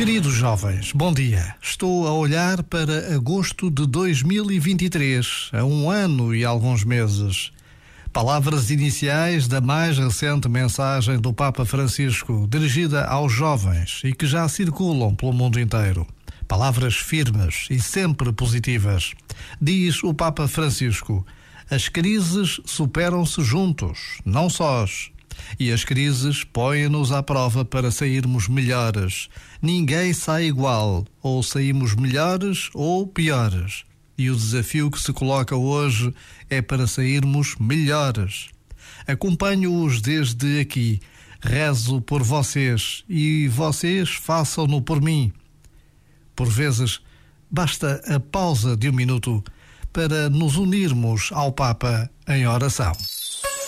Queridos jovens, bom dia. Estou a olhar para agosto de 2023, a um ano e alguns meses. Palavras iniciais da mais recente mensagem do Papa Francisco, dirigida aos jovens e que já circulam pelo mundo inteiro. Palavras firmes e sempre positivas. Diz o Papa Francisco: as crises superam-se juntos, não sós. E as crises põem-nos à prova para sairmos melhores. Ninguém sai igual, ou saímos melhores ou piores. E o desafio que se coloca hoje é para sairmos melhores. Acompanho-os desde aqui. Rezo por vocês e vocês façam-no por mim. Por vezes, basta a pausa de um minuto para nos unirmos ao Papa em oração.